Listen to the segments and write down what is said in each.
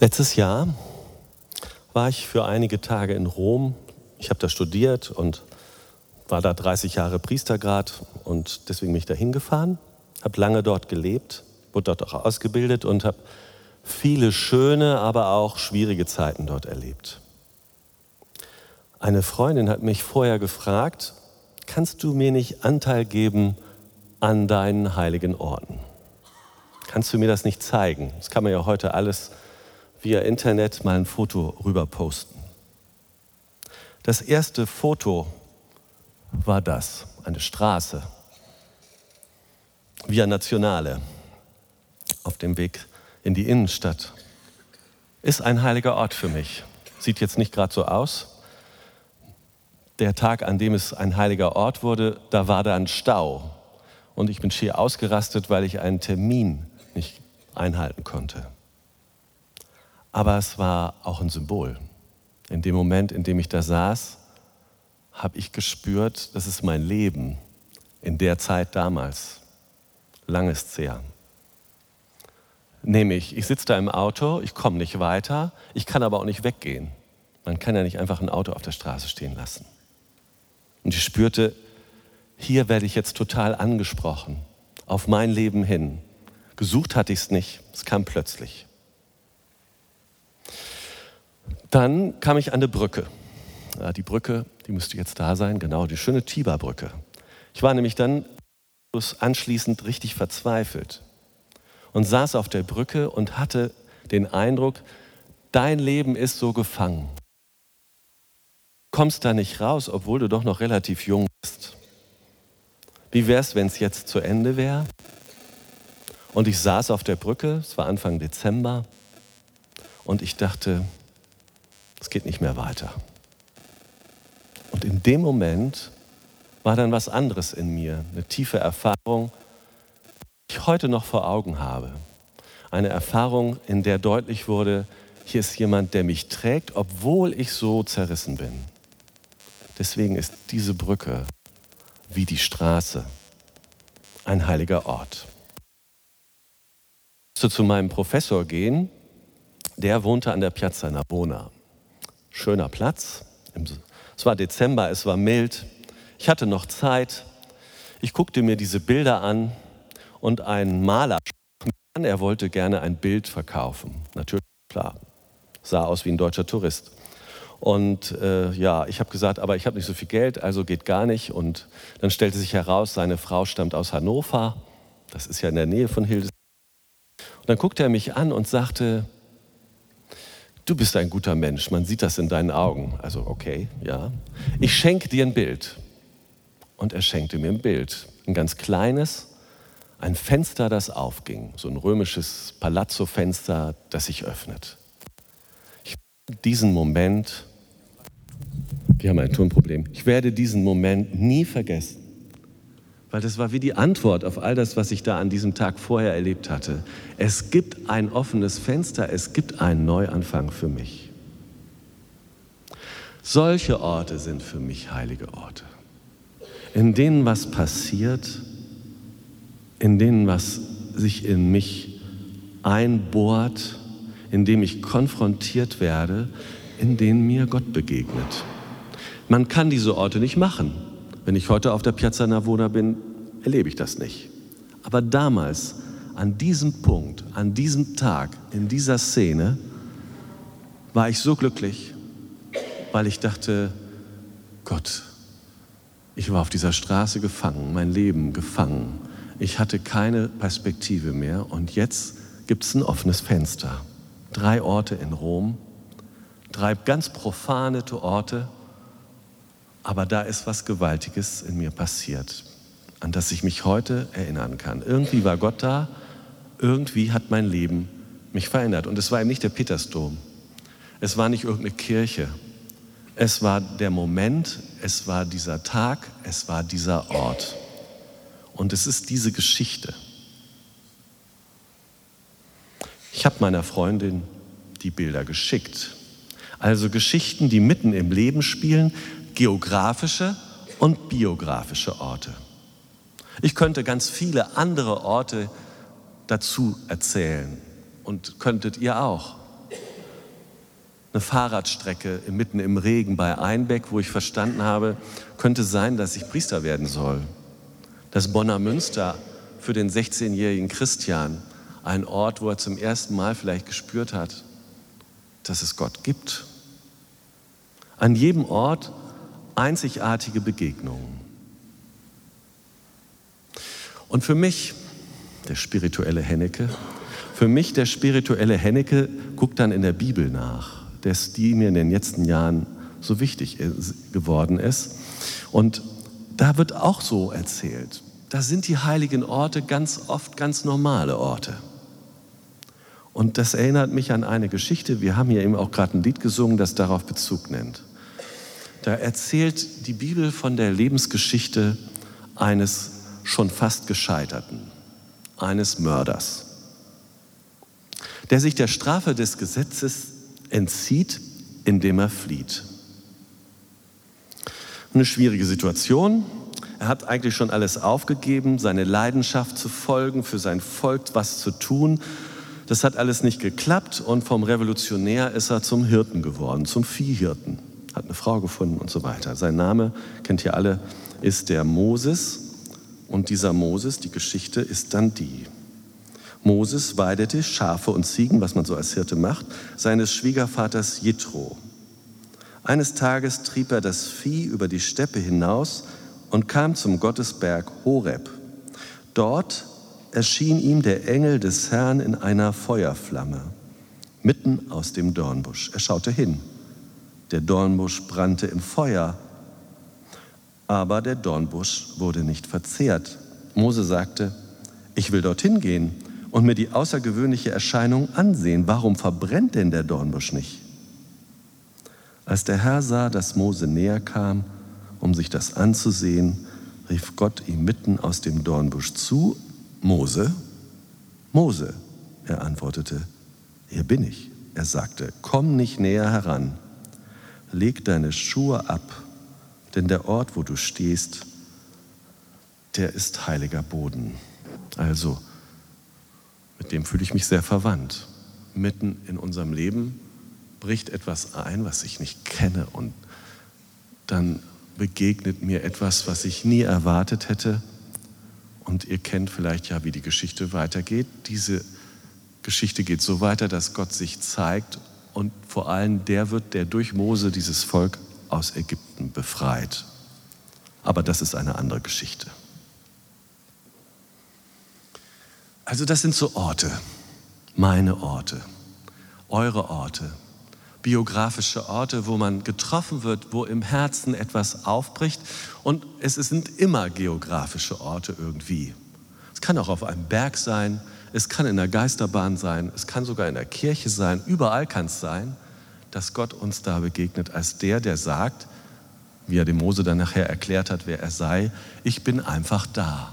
Letztes Jahr war ich für einige Tage in Rom. Ich habe da studiert und war da 30 Jahre Priestergrad und deswegen bin ich da hingefahren, habe lange dort gelebt, wurde dort auch ausgebildet und habe viele schöne, aber auch schwierige Zeiten dort erlebt. Eine Freundin hat mich vorher gefragt, kannst du mir nicht Anteil geben an deinen heiligen Orten? Kannst du mir das nicht zeigen? Das kann man ja heute alles via Internet mal ein Foto rüber posten. Das erste Foto war das, eine Straße, via Nationale, auf dem Weg in die Innenstadt. Ist ein heiliger Ort für mich. Sieht jetzt nicht gerade so aus. Der Tag, an dem es ein heiliger Ort wurde, da war da ein Stau. Und ich bin schier ausgerastet, weil ich einen Termin nicht einhalten konnte. Aber es war auch ein Symbol. In dem Moment, in dem ich da saß, habe ich gespürt, das ist mein Leben in der Zeit damals. Lang ist's her. Nämlich, ich sitze da im Auto, ich komme nicht weiter, ich kann aber auch nicht weggehen. Man kann ja nicht einfach ein Auto auf der Straße stehen lassen. Und ich spürte, hier werde ich jetzt total angesprochen, auf mein Leben hin. Gesucht hatte ich es nicht, es kam plötzlich. Dann kam ich an eine Brücke. Ja, die Brücke, die müsste jetzt da sein, genau, die schöne Tiber-Brücke. Ich war nämlich dann anschließend richtig verzweifelt und saß auf der Brücke und hatte den Eindruck, dein Leben ist so gefangen. Kommst da nicht raus, obwohl du doch noch relativ jung bist. Wie wäre es, wenn es jetzt zu Ende wäre? Und ich saß auf der Brücke, es war Anfang Dezember, und ich dachte, es geht nicht mehr weiter. Und in dem Moment war dann was anderes in mir, eine tiefe Erfahrung, die ich heute noch vor Augen habe. Eine Erfahrung, in der deutlich wurde, hier ist jemand, der mich trägt, obwohl ich so zerrissen bin. Deswegen ist diese Brücke wie die Straße ein heiliger Ort. Ich musste zu meinem Professor gehen, der wohnte an der Piazza Navona schöner Platz. Es war Dezember, es war mild. Ich hatte noch Zeit. Ich guckte mir diese Bilder an und ein Maler an, er wollte gerne ein Bild verkaufen. Natürlich, klar. Sah aus wie ein deutscher Tourist. Und äh, ja, ich habe gesagt, aber ich habe nicht so viel Geld, also geht gar nicht. Und dann stellte sich heraus, seine Frau stammt aus Hannover. Das ist ja in der Nähe von Hildesheim. Und dann guckte er mich an und sagte, du bist ein guter Mensch, man sieht das in deinen Augen. Also okay, ja. Ich schenke dir ein Bild. Und er schenkte mir ein Bild, ein ganz kleines, ein Fenster, das aufging, so ein römisches Palazzo-Fenster, das sich öffnet. Ich werde diesen Moment, wir haben ein Tonproblem, ich werde diesen Moment nie vergessen. Weil das war wie die Antwort auf all das, was ich da an diesem Tag vorher erlebt hatte. Es gibt ein offenes Fenster, es gibt einen Neuanfang für mich. Solche Orte sind für mich heilige Orte, in denen was passiert, in denen was sich in mich einbohrt, in dem ich konfrontiert werde, in denen mir Gott begegnet. Man kann diese Orte nicht machen. Wenn ich heute auf der Piazza Navona bin, erlebe ich das nicht. Aber damals, an diesem Punkt, an diesem Tag, in dieser Szene, war ich so glücklich, weil ich dachte, Gott, ich war auf dieser Straße gefangen, mein Leben gefangen. Ich hatte keine Perspektive mehr und jetzt gibt es ein offenes Fenster. Drei Orte in Rom, drei ganz profane Orte, aber da ist was Gewaltiges in mir passiert, an das ich mich heute erinnern kann. Irgendwie war Gott da, irgendwie hat mein Leben mich verändert. Und es war eben nicht der Petersdom, es war nicht irgendeine Kirche, es war der Moment, es war dieser Tag, es war dieser Ort. Und es ist diese Geschichte. Ich habe meiner Freundin die Bilder geschickt. Also Geschichten, die mitten im Leben spielen, geografische und biografische Orte. Ich könnte ganz viele andere Orte dazu erzählen und könntet ihr auch. eine Fahrradstrecke mitten im Regen bei Einbeck, wo ich verstanden habe, könnte sein, dass ich Priester werden soll. Das Bonner Münster für den 16-jährigen Christian, ein Ort, wo er zum ersten Mal vielleicht gespürt hat, dass es Gott gibt. An jedem Ort einzigartige Begegnungen. Und für mich, der spirituelle Hennecke, für mich der spirituelle Hennecke guckt dann in der Bibel nach, dass die mir in den letzten Jahren so wichtig geworden ist. Und da wird auch so erzählt. Da sind die heiligen Orte ganz oft ganz normale Orte. Und das erinnert mich an eine Geschichte. Wir haben hier eben auch gerade ein Lied gesungen, das darauf Bezug nimmt. Da erzählt die Bibel von der Lebensgeschichte eines schon fast Gescheiterten, eines Mörders, der sich der Strafe des Gesetzes entzieht, indem er flieht. Eine schwierige Situation. Er hat eigentlich schon alles aufgegeben, seine Leidenschaft zu folgen, für sein Volk was zu tun. Das hat alles nicht geklappt und vom Revolutionär ist er zum Hirten geworden, zum Viehhirten. Hat eine Frau gefunden und so weiter. Sein Name, kennt ihr alle, ist der Moses. Und dieser Moses, die Geschichte ist dann die. Moses weidete Schafe und Ziegen, was man so als Hirte macht, seines Schwiegervaters Jitro. Eines Tages trieb er das Vieh über die Steppe hinaus und kam zum Gottesberg Horeb. Dort erschien ihm der Engel des Herrn in einer Feuerflamme, mitten aus dem Dornbusch. Er schaute hin. Der Dornbusch brannte im Feuer aber der Dornbusch wurde nicht verzehrt. Mose sagte, ich will dorthin gehen und mir die außergewöhnliche Erscheinung ansehen. Warum verbrennt denn der Dornbusch nicht? Als der Herr sah, dass Mose näher kam, um sich das anzusehen, rief Gott ihm mitten aus dem Dornbusch zu, Mose, Mose. Er antwortete, hier bin ich. Er sagte, komm nicht näher heran, leg deine Schuhe ab denn der Ort, wo du stehst, der ist heiliger Boden. Also, mit dem fühle ich mich sehr verwandt. Mitten in unserem Leben bricht etwas ein, was ich nicht kenne und dann begegnet mir etwas, was ich nie erwartet hätte. Und ihr kennt vielleicht ja, wie die Geschichte weitergeht. Diese Geschichte geht so weiter, dass Gott sich zeigt und vor allem der wird, der durch Mose dieses Volk aus Ägypten befreit. Aber das ist eine andere Geschichte. Also das sind so Orte, meine Orte, eure Orte, biografische Orte, wo man getroffen wird, wo im Herzen etwas aufbricht. Und es sind immer geografische Orte irgendwie. Es kann auch auf einem Berg sein, es kann in der Geisterbahn sein, es kann sogar in der Kirche sein, überall kann es sein dass Gott uns da begegnet als der, der sagt, wie er dem Mose dann nachher erklärt hat, wer er sei, ich bin einfach da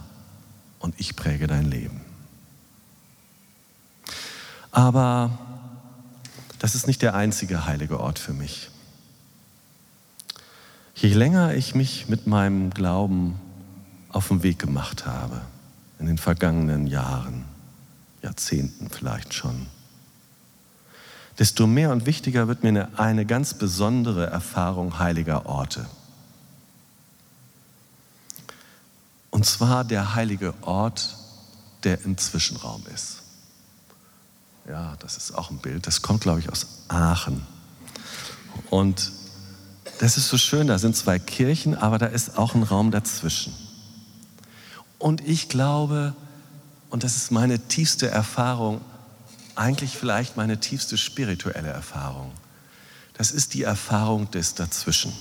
und ich präge dein Leben. Aber das ist nicht der einzige heilige Ort für mich. Je länger ich mich mit meinem Glauben auf den Weg gemacht habe, in den vergangenen Jahren, Jahrzehnten vielleicht schon, desto mehr und wichtiger wird mir eine, eine ganz besondere Erfahrung heiliger Orte. Und zwar der heilige Ort, der im Zwischenraum ist. Ja, das ist auch ein Bild. Das kommt, glaube ich, aus Aachen. Und das ist so schön, da sind zwei Kirchen, aber da ist auch ein Raum dazwischen. Und ich glaube, und das ist meine tiefste Erfahrung, eigentlich vielleicht meine tiefste spirituelle Erfahrung. Das ist die Erfahrung des Dazwischen.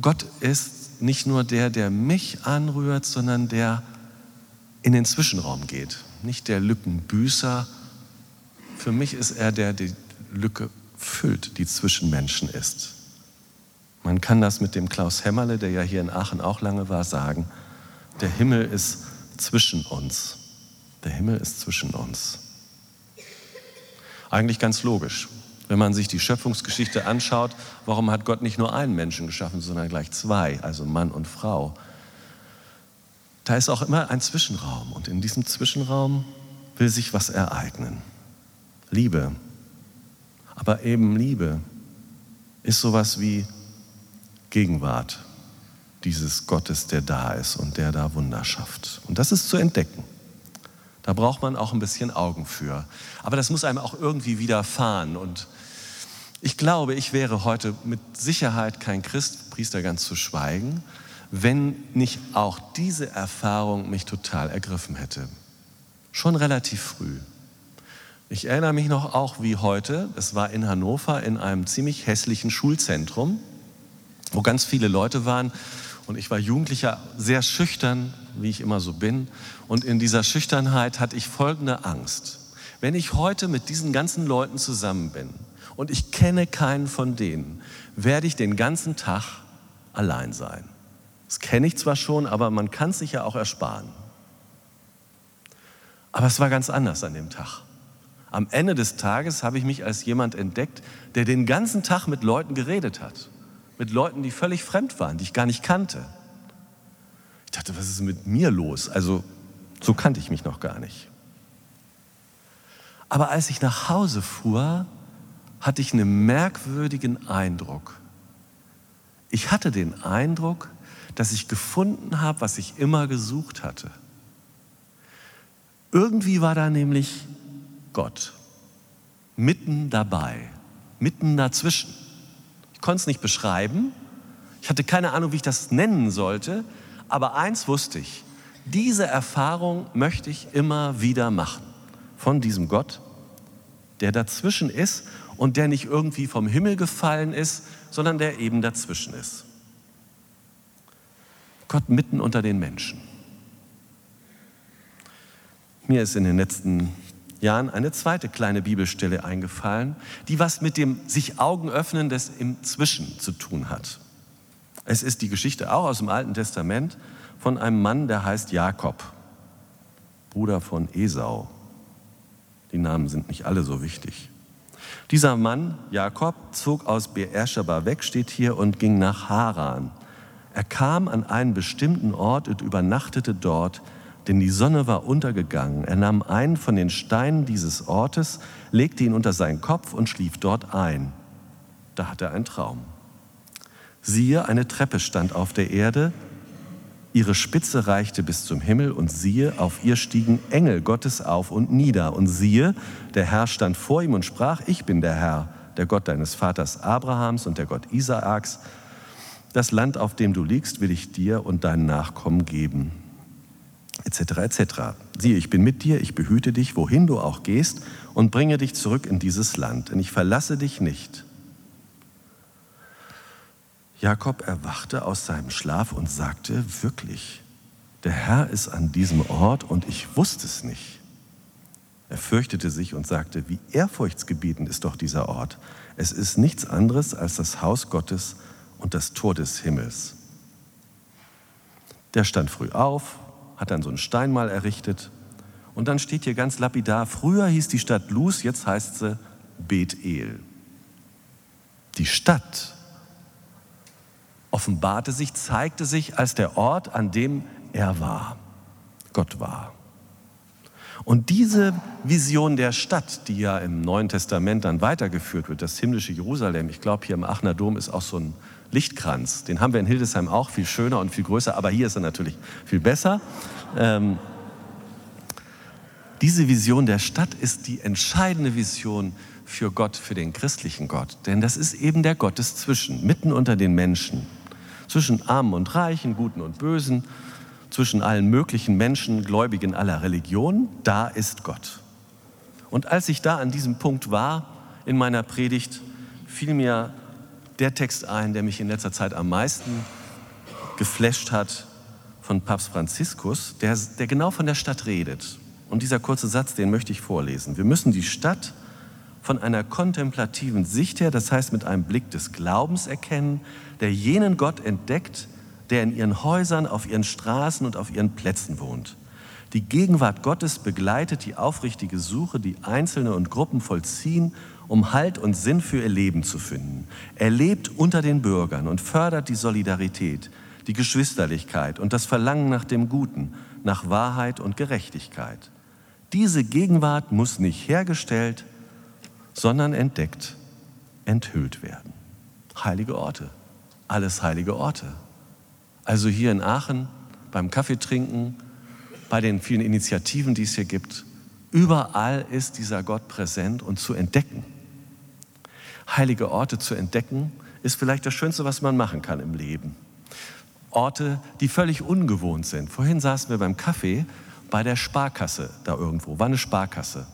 Gott ist nicht nur der, der mich anrührt, sondern der in den Zwischenraum geht. Nicht der Lückenbüßer. Für mich ist er der, der die Lücke füllt, die zwischen Menschen ist. Man kann das mit dem Klaus Hämmerle, der ja hier in Aachen auch lange war, sagen. Der Himmel ist zwischen uns. Der Himmel ist zwischen uns. Eigentlich ganz logisch. Wenn man sich die Schöpfungsgeschichte anschaut, warum hat Gott nicht nur einen Menschen geschaffen, sondern gleich zwei, also Mann und Frau? Da ist auch immer ein Zwischenraum und in diesem Zwischenraum will sich was ereignen. Liebe, Aber eben Liebe ist sowas wie Gegenwart dieses Gottes, der da ist und der da Wunder schafft. Und das ist zu entdecken. Da braucht man auch ein bisschen Augen für. Aber das muss einem auch irgendwie widerfahren. Und ich glaube, ich wäre heute mit Sicherheit kein Christ, Priester ganz zu schweigen, wenn nicht auch diese Erfahrung mich total ergriffen hätte. Schon relativ früh. Ich erinnere mich noch auch wie heute, es war in Hannover in einem ziemlich hässlichen Schulzentrum, wo ganz viele Leute waren und ich war Jugendlicher, sehr schüchtern, wie ich immer so bin. Und in dieser Schüchternheit hatte ich folgende Angst. Wenn ich heute mit diesen ganzen Leuten zusammen bin und ich kenne keinen von denen, werde ich den ganzen Tag allein sein. Das kenne ich zwar schon, aber man kann es sich ja auch ersparen. Aber es war ganz anders an dem Tag. Am Ende des Tages habe ich mich als jemand entdeckt, der den ganzen Tag mit Leuten geredet hat. Mit Leuten, die völlig fremd waren, die ich gar nicht kannte. Ich dachte, was ist mit mir los? Also so kannte ich mich noch gar nicht. Aber als ich nach Hause fuhr, hatte ich einen merkwürdigen Eindruck. Ich hatte den Eindruck, dass ich gefunden habe, was ich immer gesucht hatte. Irgendwie war da nämlich Gott mitten dabei, mitten dazwischen. Ich konnte es nicht beschreiben. Ich hatte keine Ahnung, wie ich das nennen sollte. Aber eins wusste ich, diese Erfahrung möchte ich immer wieder machen von diesem Gott, der dazwischen ist und der nicht irgendwie vom Himmel gefallen ist, sondern der eben dazwischen ist. Gott mitten unter den Menschen. Mir ist in den letzten Jahren eine zweite kleine Bibelstelle eingefallen, die was mit dem sich Augen öffnen des im Zwischen zu tun hat. Es ist die Geschichte auch aus dem Alten Testament von einem Mann, der heißt Jakob, Bruder von Esau. Die Namen sind nicht alle so wichtig. Dieser Mann, Jakob, zog aus Beersheba weg, steht hier, und ging nach Haran. Er kam an einen bestimmten Ort und übernachtete dort, denn die Sonne war untergegangen. Er nahm einen von den Steinen dieses Ortes, legte ihn unter seinen Kopf und schlief dort ein. Da hatte er einen Traum. Siehe, eine Treppe stand auf der Erde, ihre Spitze reichte bis zum Himmel und siehe, auf ihr stiegen Engel Gottes auf und nieder. Und siehe, der Herr stand vor ihm und sprach, ich bin der Herr, der Gott deines Vaters Abrahams und der Gott Isaaks. Das Land, auf dem du liegst, will ich dir und deinen Nachkommen geben etc. etc. Siehe, ich bin mit dir, ich behüte dich, wohin du auch gehst, und bringe dich zurück in dieses Land, denn ich verlasse dich nicht. Jakob erwachte aus seinem Schlaf und sagte, wirklich, der Herr ist an diesem Ort und ich wusste es nicht. Er fürchtete sich und sagte, wie ehrfurchtsgebietend ist doch dieser Ort. Es ist nichts anderes als das Haus Gottes und das Tor des Himmels. Der stand früh auf, hat dann so ein Steinmal errichtet. Und dann steht hier ganz lapidar, früher hieß die Stadt Luz, jetzt heißt sie Bethel. Die Stadt offenbarte sich, zeigte sich als der Ort, an dem er war, Gott war. Und diese Vision der Stadt, die ja im Neuen Testament dann weitergeführt wird, das himmlische Jerusalem, ich glaube, hier im Aachener Dom ist auch so ein Lichtkranz. Den haben wir in Hildesheim auch, viel schöner und viel größer, aber hier ist er natürlich viel besser. Ähm, diese Vision der Stadt ist die entscheidende Vision für Gott, für den christlichen Gott. Denn das ist eben der Gott des Zwischen, mitten unter den Menschen. Zwischen Armen und Reichen, Guten und Bösen, zwischen allen möglichen Menschen, Gläubigen aller Religionen, da ist Gott. Und als ich da an diesem Punkt war in meiner Predigt, fiel mir der Text ein, der mich in letzter Zeit am meisten geflasht hat von Papst Franziskus, der, der genau von der Stadt redet. Und dieser kurze Satz, den möchte ich vorlesen. Wir müssen die Stadt von einer kontemplativen Sicht her, das heißt mit einem Blick des Glaubens erkennen, der jenen Gott entdeckt, der in ihren Häusern, auf ihren Straßen und auf ihren Plätzen wohnt. Die Gegenwart Gottes begleitet die aufrichtige Suche, die Einzelne und Gruppen vollziehen um Halt und Sinn für ihr Leben zu finden. Er lebt unter den Bürgern und fördert die Solidarität, die Geschwisterlichkeit und das Verlangen nach dem Guten, nach Wahrheit und Gerechtigkeit. Diese Gegenwart muss nicht hergestellt, sondern entdeckt enthüllt werden. Heilige Orte, alles heilige Orte. Also hier in Aachen beim Kaffeetrinken, bei den vielen Initiativen, die es hier gibt, überall ist dieser Gott präsent und zu entdecken. Heilige Orte zu entdecken, ist vielleicht das Schönste, was man machen kann im Leben. Orte, die völlig ungewohnt sind. Vorhin saßen wir beim Kaffee bei der Sparkasse da irgendwo, war eine Sparkasse.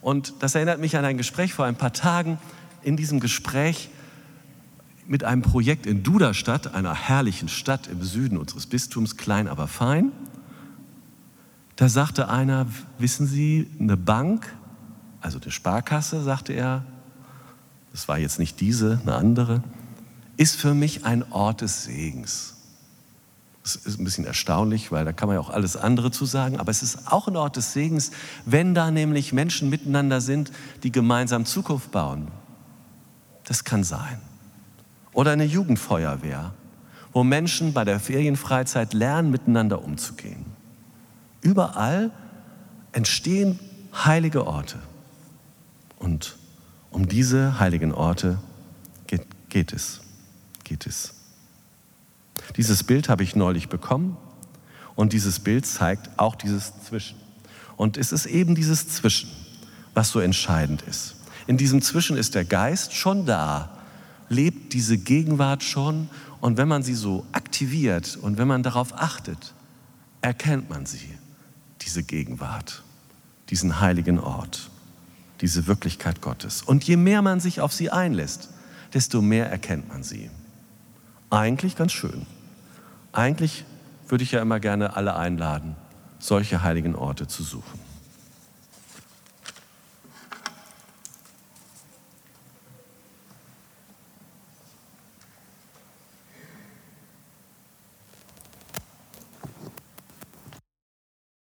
Und das erinnert mich an ein Gespräch vor ein paar Tagen. In diesem Gespräch mit einem Projekt in Duderstadt, einer herrlichen Stadt im Süden unseres Bistums, klein aber fein. Da sagte einer, wissen Sie, eine Bank, also eine Sparkasse, sagte er, das war jetzt nicht diese, eine andere, ist für mich ein Ort des Segens. Das ist ein bisschen erstaunlich, weil da kann man ja auch alles andere zu sagen, aber es ist auch ein Ort des Segens, wenn da nämlich Menschen miteinander sind, die gemeinsam Zukunft bauen. Das kann sein. Oder eine Jugendfeuerwehr, wo Menschen bei der Ferienfreizeit lernen, miteinander umzugehen. Überall entstehen heilige Orte. Und um diese heiligen Orte geht, geht es. Geht es. Dieses Bild habe ich neulich bekommen und dieses Bild zeigt auch dieses Zwischen. Und es ist eben dieses Zwischen, was so entscheidend ist. In diesem Zwischen ist der Geist schon da, lebt diese Gegenwart schon und wenn man sie so aktiviert und wenn man darauf achtet, erkennt man sie, diese Gegenwart, diesen heiligen Ort, diese Wirklichkeit Gottes. Und je mehr man sich auf sie einlässt, desto mehr erkennt man sie. Eigentlich ganz schön. Eigentlich würde ich ja immer gerne alle einladen, solche heiligen Orte zu suchen.